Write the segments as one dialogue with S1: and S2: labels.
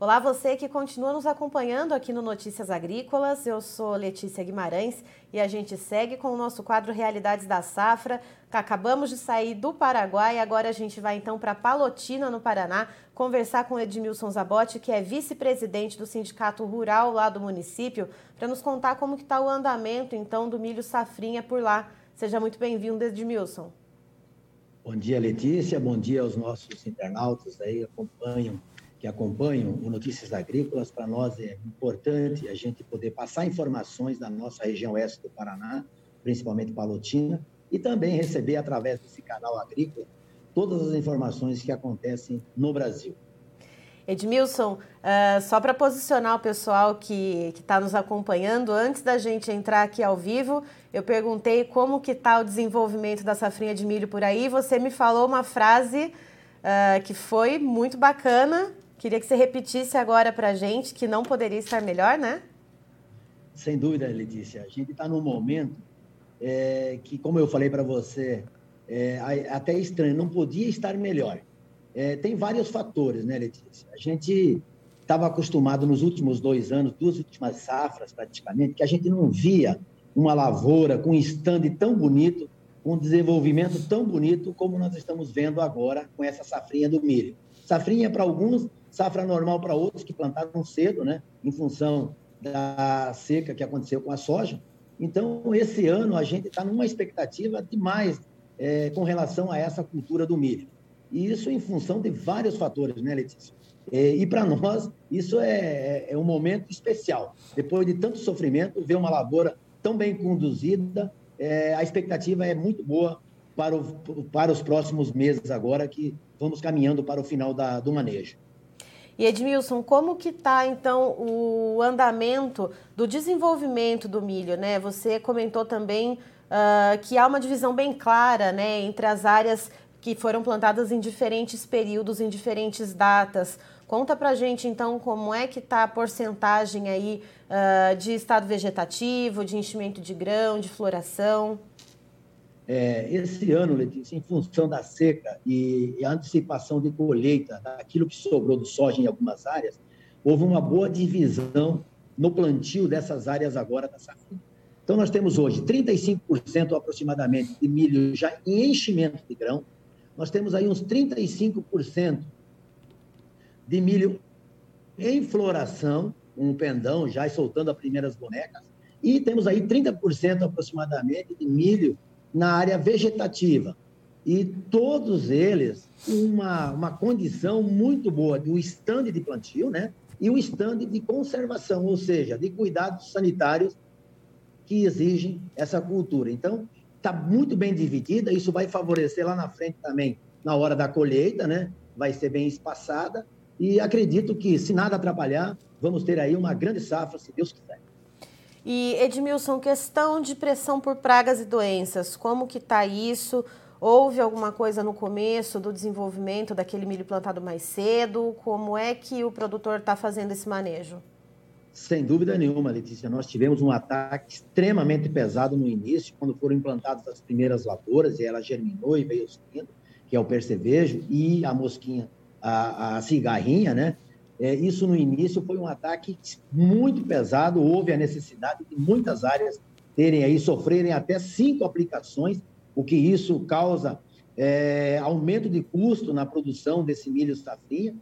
S1: Olá, você que continua nos acompanhando aqui no Notícias Agrícolas. Eu sou Letícia Guimarães e a gente segue com o nosso quadro Realidades da Safra. Acabamos de sair do Paraguai e agora a gente vai então para Palotina, no Paraná, conversar com Edmilson Zabotti, que é vice-presidente do Sindicato Rural lá do município, para nos contar como que está o andamento então do milho safrinha por lá. Seja muito bem-vindo, Edmilson.
S2: Bom dia, Letícia. Bom dia aos nossos internautas aí acompanham que acompanham o Notícias Agrícolas, para nós é importante a gente poder passar informações da nossa região oeste do Paraná, principalmente Palotina, e também receber através desse canal agrícola todas as informações que acontecem no Brasil.
S1: Edmilson, uh, só para posicionar o pessoal que está nos acompanhando, antes da gente entrar aqui ao vivo, eu perguntei como que está o desenvolvimento da safrinha de milho por aí. Você me falou uma frase uh, que foi muito bacana, Queria que você repetisse agora para a gente que não poderia estar melhor, né?
S2: Sem dúvida, Letícia. A gente está num momento é, que, como eu falei para você, é, até estranho, não podia estar melhor. É, tem vários fatores, né, Letícia? A gente estava acostumado nos últimos dois anos, duas últimas safras praticamente, que a gente não via uma lavoura com um stand tão bonito, com um desenvolvimento tão bonito como nós estamos vendo agora com essa safrinha do milho. Safrinha para alguns safra normal para outros que plantaram cedo, né, em função da seca que aconteceu com a soja. Então, esse ano, a gente está numa expectativa demais é, com relação a essa cultura do milho. E isso em função de vários fatores, né, Letícia? É, e para nós, isso é, é, é, um momento especial. Depois de tanto sofrimento, ver uma lavoura tão bem conduzida, é, a expectativa é muito boa para, o, para os próximos meses agora, que vamos caminhando para o final da, do manejo.
S1: E Edmilson, como que está então o andamento do desenvolvimento do milho, né? Você comentou também uh, que há uma divisão bem clara, né, entre as áreas que foram plantadas em diferentes períodos, em diferentes datas. Conta para gente então como é que está a porcentagem aí uh, de estado vegetativo, de enchimento de grão, de floração.
S2: É, esse ano, Letícia, em função da seca e, e a antecipação de colheita daquilo que sobrou do soja em algumas áreas, houve uma boa divisão no plantio dessas áreas agora da safra. Então, nós temos hoje 35% aproximadamente de milho já em enchimento de grão, nós temos aí uns 35% de milho em floração, um pendão já soltando as primeiras bonecas, e temos aí 30% aproximadamente de milho na área vegetativa. E todos eles uma, uma condição muito boa do estande de plantio, né? E o estande de conservação, ou seja, de cuidados sanitários que exigem essa cultura. Então, está muito bem dividida, isso vai favorecer lá na frente também, na hora da colheita, né? Vai ser bem espaçada e acredito que, se nada atrapalhar, vamos ter aí uma grande safra, se Deus quiser.
S1: E Edmilson, questão de pressão por pragas e doenças, como que está isso? Houve alguma coisa no começo do desenvolvimento daquele milho plantado mais cedo? Como é que o produtor está fazendo esse manejo?
S2: Sem dúvida nenhuma, Letícia. Nós tivemos um ataque extremamente pesado no início, quando foram implantadas as primeiras lavouras, e ela germinou e veio seguindo, que é o percevejo, e a mosquinha, a, a cigarrinha, né? É, isso no início foi um ataque muito pesado, houve a necessidade de muitas áreas terem aí, sofrerem até cinco aplicações, o que isso causa é, aumento de custo na produção desse milho safrinha,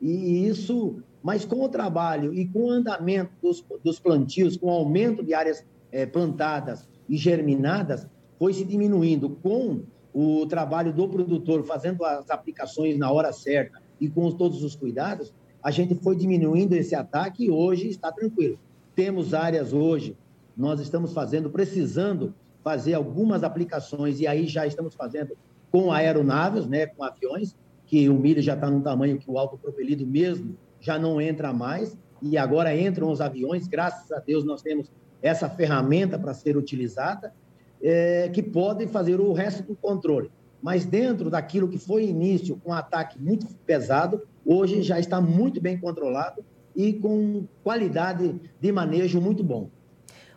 S2: e isso, mas com o trabalho e com o andamento dos, dos plantios, com o aumento de áreas é, plantadas e germinadas, foi se diminuindo. Com o trabalho do produtor fazendo as aplicações na hora certa e com todos os cuidados, a gente foi diminuindo esse ataque e hoje está tranquilo. Temos áreas hoje, nós estamos fazendo, precisando fazer algumas aplicações, e aí já estamos fazendo com aeronaves, né, com aviões, que o milho já está num tamanho que o autopropelido mesmo já não entra mais, e agora entram os aviões, graças a Deus nós temos essa ferramenta para ser utilizada, é, que podem fazer o resto do controle. Mas dentro daquilo que foi início um ataque muito pesado, hoje já está muito bem controlado e com qualidade de manejo muito bom.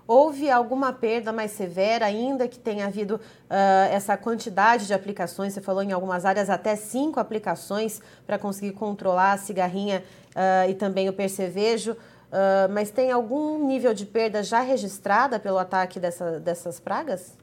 S1: Houve alguma perda mais severa, ainda que tenha havido uh, essa quantidade de aplicações? Você falou em algumas áreas até cinco aplicações para conseguir controlar a cigarrinha uh, e também o percevejo. Uh, mas tem algum nível de perda já registrada pelo ataque dessa, dessas pragas?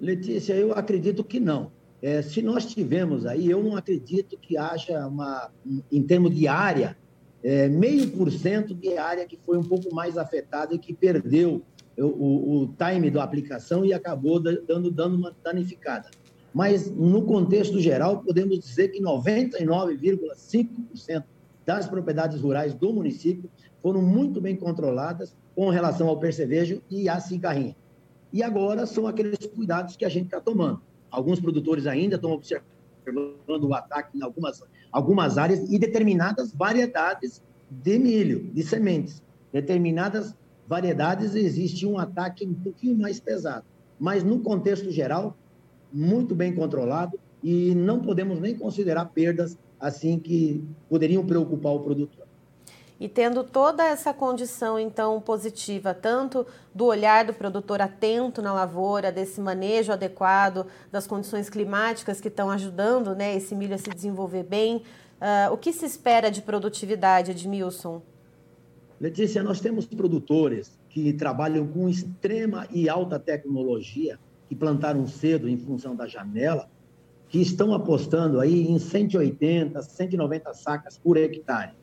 S2: Letícia, eu acredito que não. É, se nós tivemos aí, eu não acredito que haja uma, em termos de área, é, meio por cento de área que foi um pouco mais afetada e que perdeu o, o, o time da aplicação e acabou dando, dando uma danificada. Mas, no contexto geral, podemos dizer que 99,5% das propriedades rurais do município foram muito bem controladas com relação ao percevejo e à cigarrinha. E agora são aqueles cuidados que a gente está tomando. Alguns produtores ainda estão observando o ataque em algumas, algumas áreas e determinadas variedades de milho, de sementes. Determinadas variedades existe um ataque um pouquinho mais pesado. Mas, no contexto geral, muito bem controlado e não podemos nem considerar perdas assim que poderiam preocupar o produtor.
S1: E tendo toda essa condição, então, positiva, tanto do olhar do produtor atento na lavoura, desse manejo adequado, das condições climáticas que estão ajudando né, esse milho a se desenvolver bem, uh, o que se espera de produtividade, Edmilson?
S2: Letícia, nós temos produtores que trabalham com extrema e alta tecnologia, que plantaram cedo em função da janela, que estão apostando aí em 180, 190 sacas por hectare.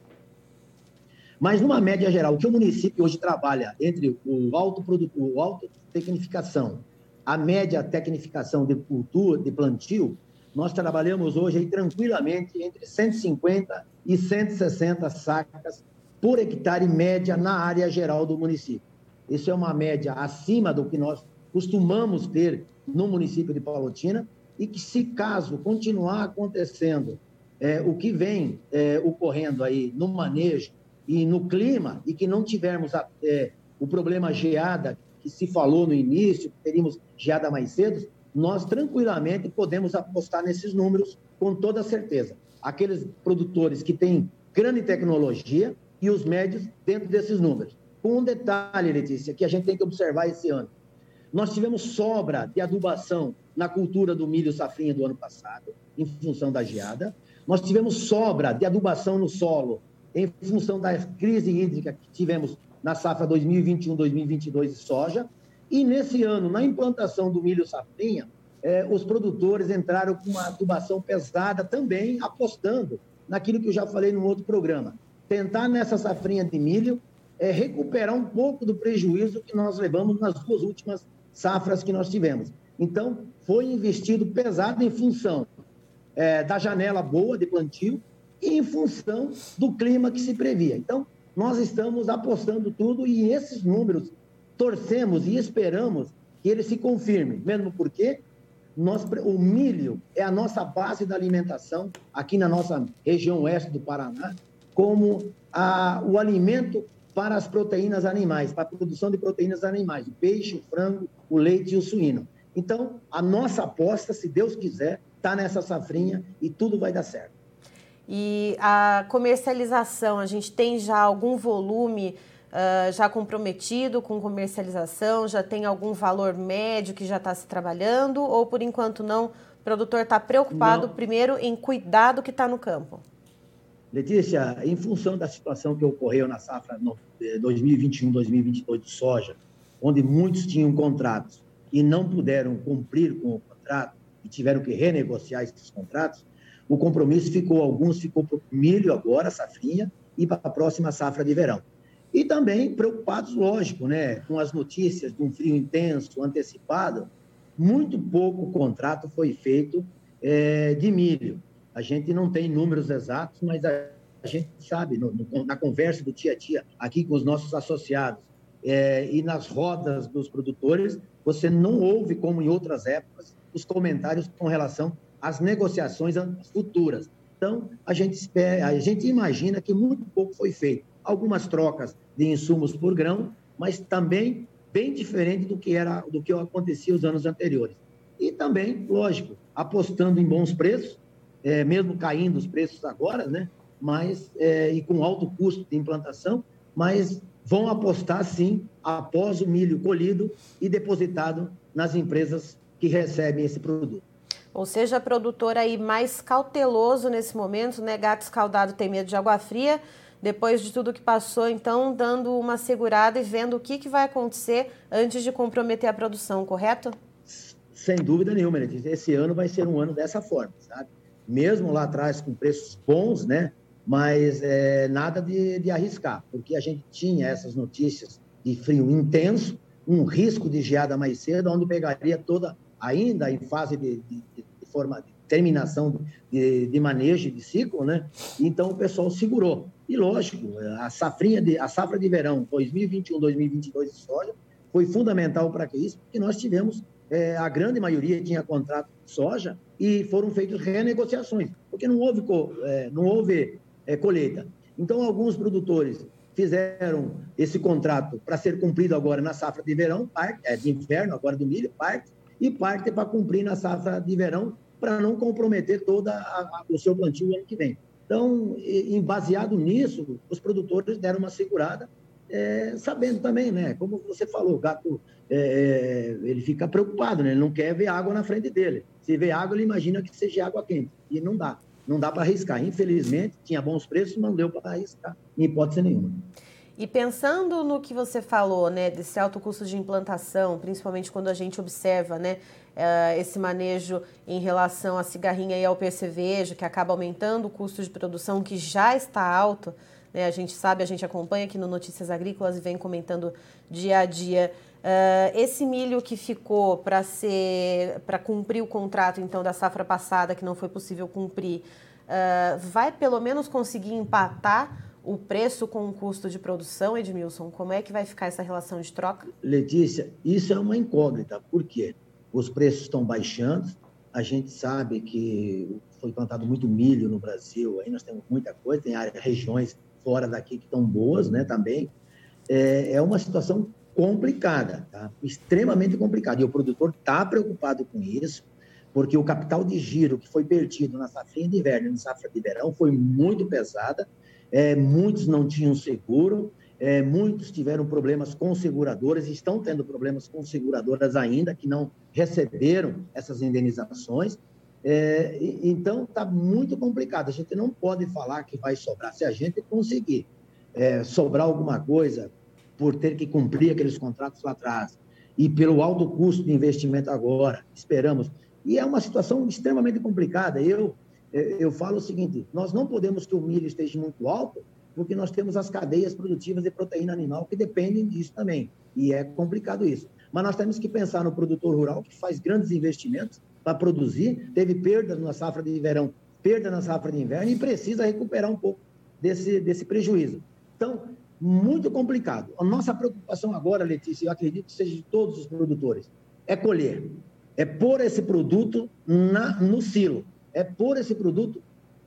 S2: Mas, numa média geral, o que o município hoje trabalha entre o alto, produto, o alto tecnificação, a média tecnificação de cultura, de plantio, nós trabalhamos hoje aí tranquilamente entre 150 e 160 sacas por hectare média na área geral do município. Isso é uma média acima do que nós costumamos ter no município de Palotina e que, se caso continuar acontecendo é, o que vem é, ocorrendo aí no manejo e no clima, e que não tivermos a, é, o problema geada, que se falou no início, que teríamos geada mais cedo, nós tranquilamente podemos apostar nesses números com toda certeza. Aqueles produtores que têm grande tecnologia e os médios dentro desses números. Com um detalhe, Letícia, que a gente tem que observar esse ano. Nós tivemos sobra de adubação na cultura do milho safrinha do ano passado, em função da geada. Nós tivemos sobra de adubação no solo em função da crise hídrica que tivemos na safra 2021-2022 de soja. E nesse ano, na implantação do milho safrinha, eh, os produtores entraram com uma adubação pesada também, apostando naquilo que eu já falei no outro programa. Tentar nessa safrinha de milho é, recuperar um pouco do prejuízo que nós levamos nas duas últimas safras que nós tivemos. Então, foi investido pesado em função é, da janela boa de plantio em função do clima que se previa. Então, nós estamos apostando tudo e esses números torcemos e esperamos que eles se confirmem, mesmo porque nós, o milho é a nossa base da alimentação aqui na nossa região oeste do Paraná, como a, o alimento para as proteínas animais, para a produção de proteínas animais, o peixe, o frango, o leite e o suíno. Então, a nossa aposta, se Deus quiser, está nessa safrinha e tudo vai dar certo.
S1: E a comercialização, a gente tem já algum volume uh, já comprometido com comercialização? Já tem algum valor médio que já está se trabalhando? Ou por enquanto não? O produtor está preocupado não. primeiro em cuidar do que está no campo?
S2: Letícia, em função da situação que ocorreu na safra 2021-2022 de soja, onde muitos tinham contratos e não puderam cumprir com o contrato e tiveram que renegociar esses contratos, o compromisso ficou, alguns ficou para o milho agora, safrinha, e para a próxima safra de verão. E também preocupados, lógico, né, com as notícias de um frio intenso, antecipado, muito pouco contrato foi feito é, de milho. A gente não tem números exatos, mas a, a gente sabe, no, no, na conversa do dia a dia, aqui com os nossos associados, é, e nas rodas dos produtores, você não ouve, como em outras épocas, os comentários com relação as negociações futuras. Então, a gente, espera, a gente imagina que muito pouco foi feito. Algumas trocas de insumos por grão, mas também bem diferente do que era do que acontecia os anos anteriores. E também, lógico, apostando em bons preços, é, mesmo caindo os preços agora, né? Mas é, e com alto custo de implantação, mas vão apostar sim após o milho colhido e depositado nas empresas que recebem esse produto.
S1: Ou seja, produtor aí mais cauteloso nesse momento, né? Gato escaldado tem medo de água fria. Depois de tudo que passou, então, dando uma segurada e vendo o que, que vai acontecer antes de comprometer a produção, correto?
S2: Sem dúvida nenhuma, Letícia. Esse ano vai ser um ano dessa forma, sabe? Mesmo lá atrás com preços bons, né? Mas é, nada de, de arriscar, porque a gente tinha essas notícias de frio intenso, um risco de geada mais cedo, onde pegaria toda, ainda em fase de, de, de forma de terminação de, de, manejo de ciclo, né? Então o pessoal segurou. E lógico, a safrinha de, a safra de verão 2021-2022 de soja foi fundamental para que isso, porque nós tivemos é, a grande maioria tinha contrato de soja e foram feitas renegociações, porque não houve é, não houve é, colheita. Então alguns produtores fizeram esse contrato para ser cumprido agora na safra de verão, parte, é, de inverno, agora do milho, parte, e parte para cumprir na safra de verão, para não comprometer todo o seu plantio ano que vem. Então, baseado nisso, os produtores deram uma segurada, é, sabendo também, né? Como você falou, o gato é, é, ele fica preocupado, né? Ele não quer ver água na frente dele. Se vê água, ele imagina que seja água quente. E não dá não dá para arriscar. Infelizmente, tinha bons preços, não deu para arriscar, em hipótese nenhuma.
S1: E pensando no que você falou, né, desse alto custo de implantação, principalmente quando a gente observa, né, uh, esse manejo em relação à cigarrinha e ao percevejo, que acaba aumentando o custo de produção, que já está alto, né, a gente sabe, a gente acompanha aqui no Notícias Agrícolas e vem comentando dia a dia. Uh, esse milho que ficou para ser para cumprir o contrato então da safra passada que não foi possível cumprir, uh, vai pelo menos conseguir empatar o preço com o custo de produção, Edmilson? Como é que vai ficar essa relação de troca?
S2: Letícia, isso é uma incógnita. Por quê? Os preços estão baixando. A gente sabe que foi plantado muito milho no Brasil. Aí nós temos muita coisa. Tem áreas, regiões fora daqui que estão boas, né? Também é, é uma situação complicada, tá? extremamente complicada. E o produtor está preocupado com isso, porque o capital de giro que foi perdido na safra de inverno e na safra de verão foi muito pesada. É, muitos não tinham seguro, é, muitos tiveram problemas com seguradoras, estão tendo problemas com seguradoras ainda, que não receberam essas indenizações. É, então, está muito complicado. A gente não pode falar que vai sobrar. Se a gente conseguir é, sobrar alguma coisa por ter que cumprir aqueles contratos lá atrás e pelo alto custo de investimento agora, esperamos. E é uma situação extremamente complicada. Eu, eu falo o seguinte: nós não podemos que o milho esteja muito alto, porque nós temos as cadeias produtivas de proteína animal que dependem disso também. E é complicado isso. Mas nós temos que pensar no produtor rural que faz grandes investimentos para produzir, teve perda na safra de verão, perda na safra de inverno e precisa recuperar um pouco desse, desse prejuízo. Então, muito complicado. A nossa preocupação agora, Letícia, eu acredito que seja de todos os produtores, é colher, é pôr esse produto na, no silo, é pôr esse produto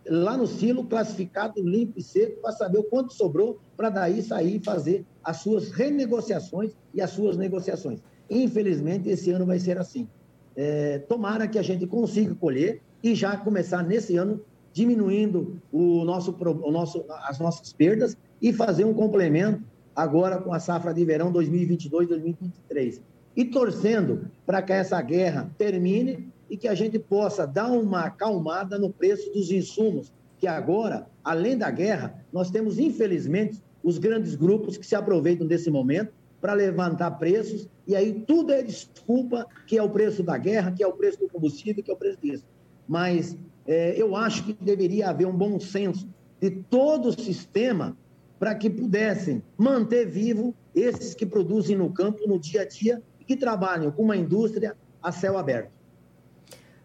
S2: lá no silo, classificado, limpo e seco, para saber o quanto sobrou, para daí sair e fazer as suas renegociações e as suas negociações. Infelizmente, esse ano vai ser assim. É, tomara que a gente consiga colher e já começar nesse ano diminuindo o nosso, o nosso, as nossas perdas e fazer um complemento agora com a safra de verão 2022-2023. E torcendo para que essa guerra termine e que a gente possa dar uma acalmada no preço dos insumos, que agora, além da guerra, nós temos, infelizmente, os grandes grupos que se aproveitam desse momento para levantar preços, e aí tudo é desculpa, que é o preço da guerra, que é o preço do combustível, que é o preço disso. Mas é, eu acho que deveria haver um bom senso de todo o sistema para que pudessem manter vivo esses que produzem no campo, no dia a dia, e que trabalham com uma indústria a céu aberto.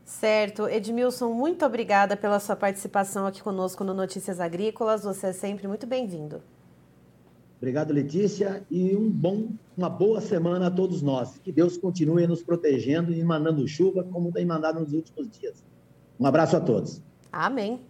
S1: Certo. Edmilson, muito obrigada pela sua participação aqui conosco no Notícias Agrícolas. Você é sempre muito bem-vindo.
S2: Obrigado, Letícia, e um bom, uma boa semana a todos nós. Que Deus continue nos protegendo e mandando chuva, como tem mandado nos últimos dias. Um abraço a todos.
S1: Amém.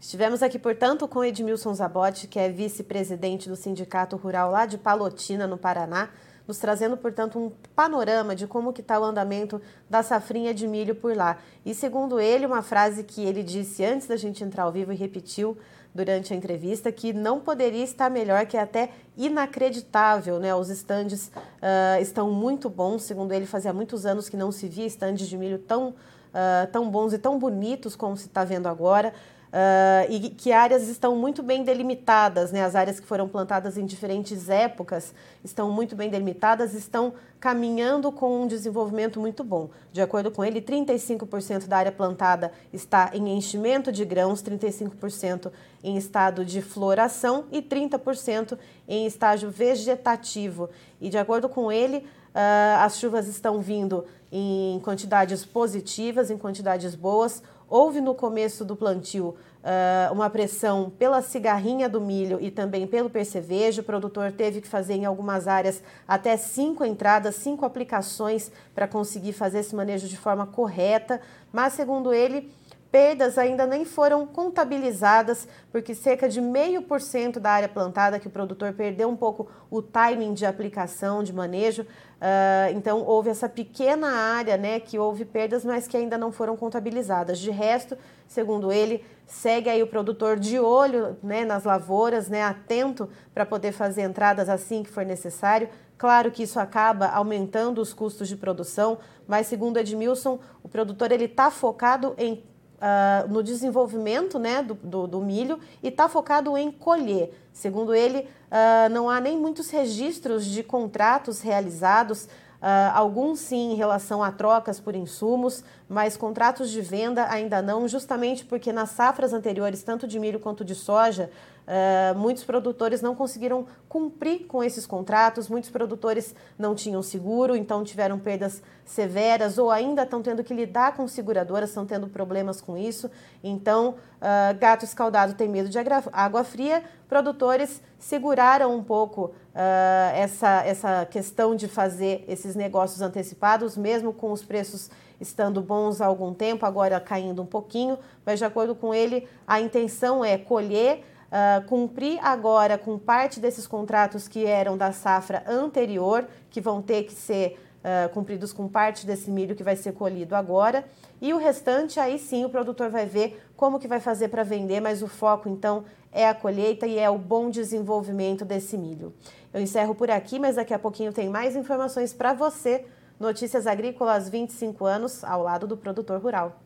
S1: Estivemos aqui, portanto, com Edmilson Zabotti, que é vice-presidente do Sindicato Rural lá de Palotina, no Paraná, nos trazendo, portanto, um panorama de como que está o andamento da safrinha de milho por lá. E segundo ele, uma frase que ele disse antes da gente entrar ao vivo e repetiu durante a entrevista que não poderia estar melhor, que é até inacreditável, né? Os estandes uh, estão muito bons, segundo ele, fazia muitos anos que não se via estandes de milho tão, uh, tão bons e tão bonitos como se está vendo agora. Uh, e que áreas estão muito bem delimitadas, né? as áreas que foram plantadas em diferentes épocas estão muito bem delimitadas, estão caminhando com um desenvolvimento muito bom. De acordo com ele, 35% da área plantada está em enchimento de grãos, 35% em estado de floração e 30% em estágio vegetativo. E de acordo com ele, uh, as chuvas estão vindo em quantidades positivas, em quantidades boas. Houve no começo do plantio uh, uma pressão pela cigarrinha do milho e também pelo percevejo. O produtor teve que fazer em algumas áreas até cinco entradas, cinco aplicações para conseguir fazer esse manejo de forma correta. Mas, segundo ele, perdas ainda nem foram contabilizadas, porque cerca de meio por cento da área plantada que o produtor perdeu um pouco o timing de aplicação, de manejo. Uh, então houve essa pequena área, né, que houve perdas, mas que ainda não foram contabilizadas. De resto, segundo ele, segue aí o produtor de olho, né, nas lavouras, né, atento para poder fazer entradas assim que for necessário. Claro que isso acaba aumentando os custos de produção, mas segundo Edmilson, o produtor ele está focado em uh, no desenvolvimento né, do, do, do milho e está focado em colher. Segundo ele, uh, não há nem muitos registros de contratos realizados Uh, alguns sim em relação a trocas por insumos, mas contratos de venda ainda não, justamente porque nas safras anteriores, tanto de milho quanto de soja, uh, muitos produtores não conseguiram cumprir com esses contratos, muitos produtores não tinham seguro, então tiveram perdas severas ou ainda estão tendo que lidar com seguradoras, estão tendo problemas com isso. Então, uh, gato escaldado tem medo de água fria, produtores seguraram um pouco uh, essa, essa questão de fazer esses negócios antecipados, mesmo com os preços estando bons há algum tempo, agora caindo um pouquinho, mas de acordo com ele, a intenção é colher. Uh, cumprir agora com parte desses contratos que eram da safra anterior, que vão ter que ser uh, cumpridos com parte desse milho que vai ser colhido agora, e o restante aí sim o produtor vai ver como que vai fazer para vender, mas o foco então é a colheita e é o bom desenvolvimento desse milho. Eu encerro por aqui, mas daqui a pouquinho tem mais informações para você. Notícias Agrícolas 25 anos ao lado do produtor rural.